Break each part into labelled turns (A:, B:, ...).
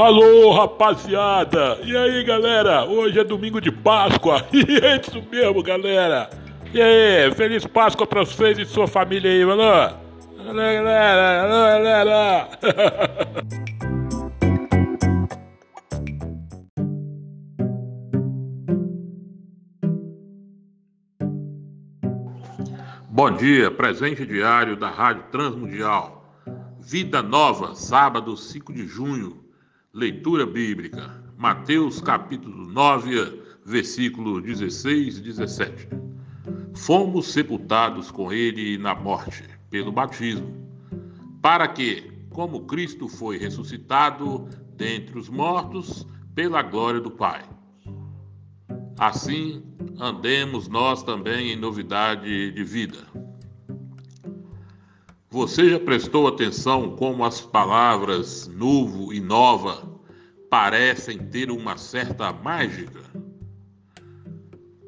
A: Alô, rapaziada! E aí, galera? Hoje é domingo de Páscoa. E é isso mesmo, galera. E aí, feliz Páscoa para vocês e sua família aí, alô? Alô, galera! Alô, galera!
B: Bom dia, presente diário da Rádio Transmundial. Vida Nova, sábado 5 de junho. Leitura bíblica. Mateus capítulo 9, versículo 16 e 17. Fomos sepultados com ele na morte, pelo batismo, para que, como Cristo foi ressuscitado dentre os mortos, pela glória do Pai. Assim, andemos nós também em novidade de vida. Você já prestou atenção como as palavras novo e nova parecem ter uma certa mágica?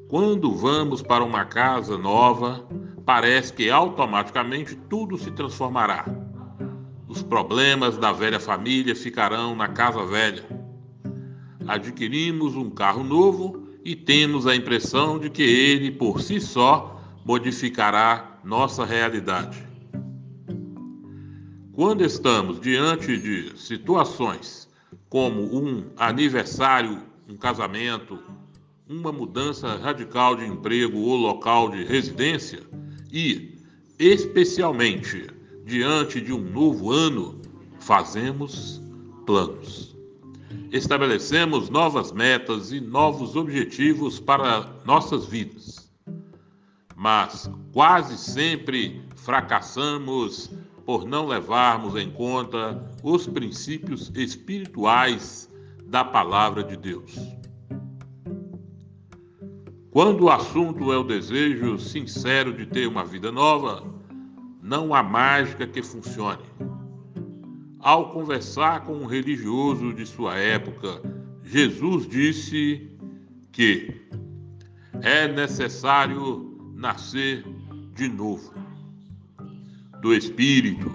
B: Quando vamos para uma casa nova, parece que automaticamente tudo se transformará. Os problemas da velha família ficarão na casa velha. Adquirimos um carro novo e temos a impressão de que ele, por si só, modificará nossa realidade. Quando estamos diante de situações como um aniversário, um casamento, uma mudança radical de emprego ou local de residência e, especialmente, diante de um novo ano, fazemos planos. Estabelecemos novas metas e novos objetivos para nossas vidas. Mas quase sempre fracassamos por não levarmos em conta os princípios espirituais da palavra de Deus. Quando o assunto é o desejo sincero de ter uma vida nova, não há mágica que funcione. Ao conversar com um religioso de sua época, Jesus disse que é necessário nascer de novo do espírito.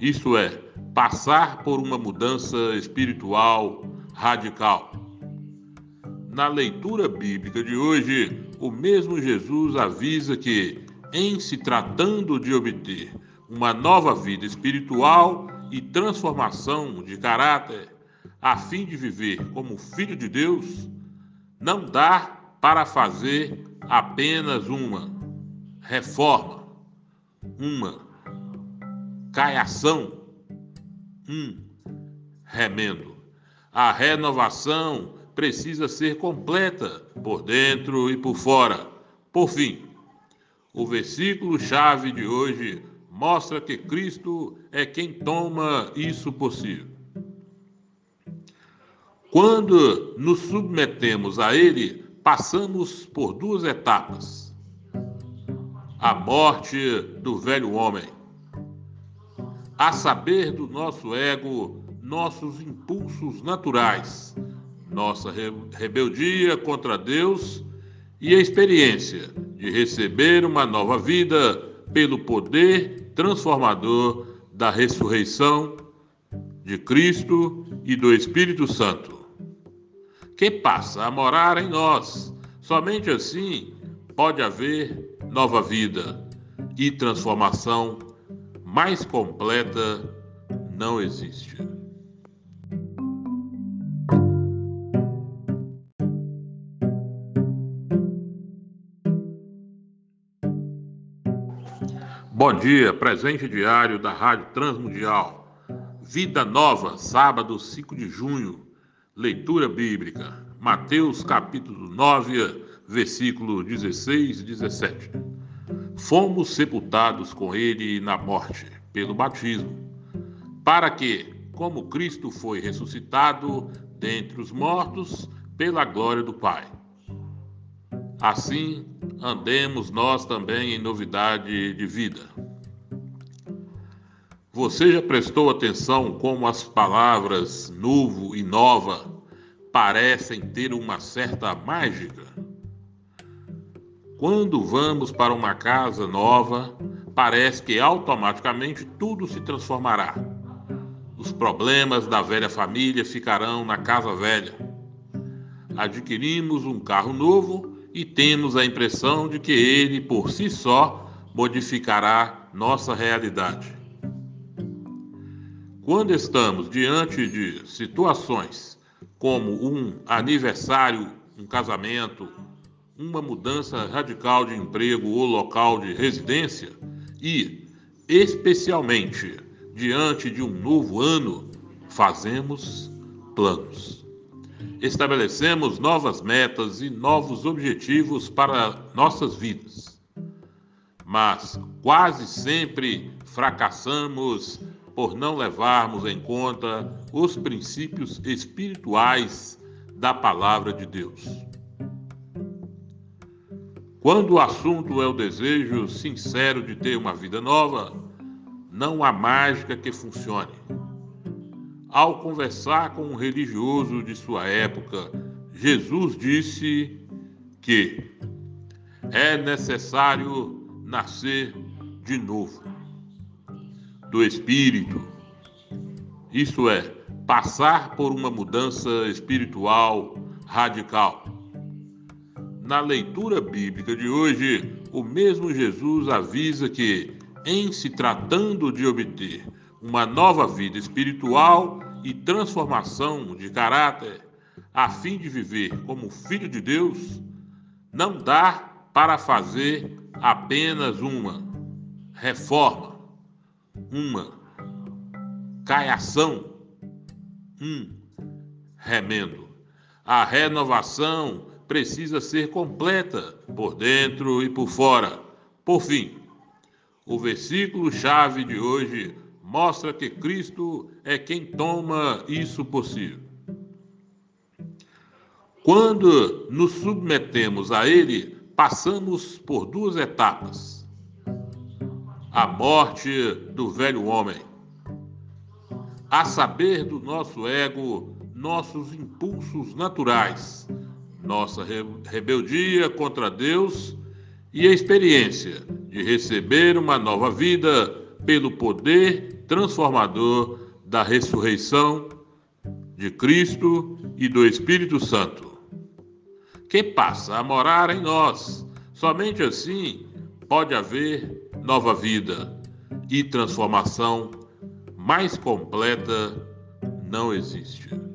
B: Isso é, passar por uma mudança espiritual radical. Na leitura bíblica de hoje, o mesmo Jesus avisa que, em se tratando de obter uma nova vida espiritual e transformação de caráter, a fim de viver como filho de Deus, não dá para fazer apenas uma reforma uma caiação, um remendo. A renovação precisa ser completa por dentro e por fora. Por fim, o versículo-chave de hoje mostra que Cristo é quem toma isso possível. Quando nos submetemos a Ele, passamos por duas etapas a morte do velho homem. A saber do nosso ego, nossos impulsos naturais, nossa rebeldia contra Deus e a experiência de receber uma nova vida pelo poder transformador da ressurreição de Cristo e do Espírito Santo, que passa a morar em nós. Somente assim pode haver nova vida e transformação mais completa não existe. Bom dia, presente diário da Rádio Transmundial. Vida Nova, sábado 5 de junho. Leitura bíblica. Mateus capítulo 9, versículo 16 e 17. Fomos sepultados com ele na morte, pelo batismo, para que, como Cristo foi ressuscitado dentre os mortos, pela glória do Pai. Assim, andemos nós também em novidade de vida. Você já prestou atenção como as palavras novo e nova parecem ter uma certa mágica? Quando vamos para uma casa nova, parece que automaticamente tudo se transformará. Os problemas da velha família ficarão na casa velha. Adquirimos um carro novo e temos a impressão de que ele, por si só, modificará nossa realidade. Quando estamos diante de situações como um aniversário, um casamento, uma mudança radical de emprego ou local de residência e, especialmente, diante de um novo ano, fazemos planos. Estabelecemos novas metas e novos objetivos para nossas vidas. Mas quase sempre fracassamos por não levarmos em conta os princípios espirituais da palavra de Deus. Quando o assunto é o desejo sincero de ter uma vida nova, não há mágica que funcione. Ao conversar com um religioso de sua época, Jesus disse que é necessário nascer de novo do espírito. Isto é, passar por uma mudança espiritual radical. Na leitura bíblica de hoje, o mesmo Jesus avisa que, em se tratando de obter uma nova vida espiritual e transformação de caráter, a fim de viver como filho de Deus, não dá para fazer apenas uma reforma uma caiação, um remendo. A renovação precisa ser completa por dentro e por fora. Por fim, o versículo chave de hoje mostra que Cristo é quem toma isso possível. Quando nos submetemos a Ele, passamos por duas etapas a morte do velho homem. A saber do nosso ego, nossos impulsos naturais, nossa rebeldia contra Deus e a experiência de receber uma nova vida pelo poder transformador da ressurreição de Cristo e do Espírito Santo, que passa a morar em nós. Somente assim pode haver nova vida e transformação mais completa não existe.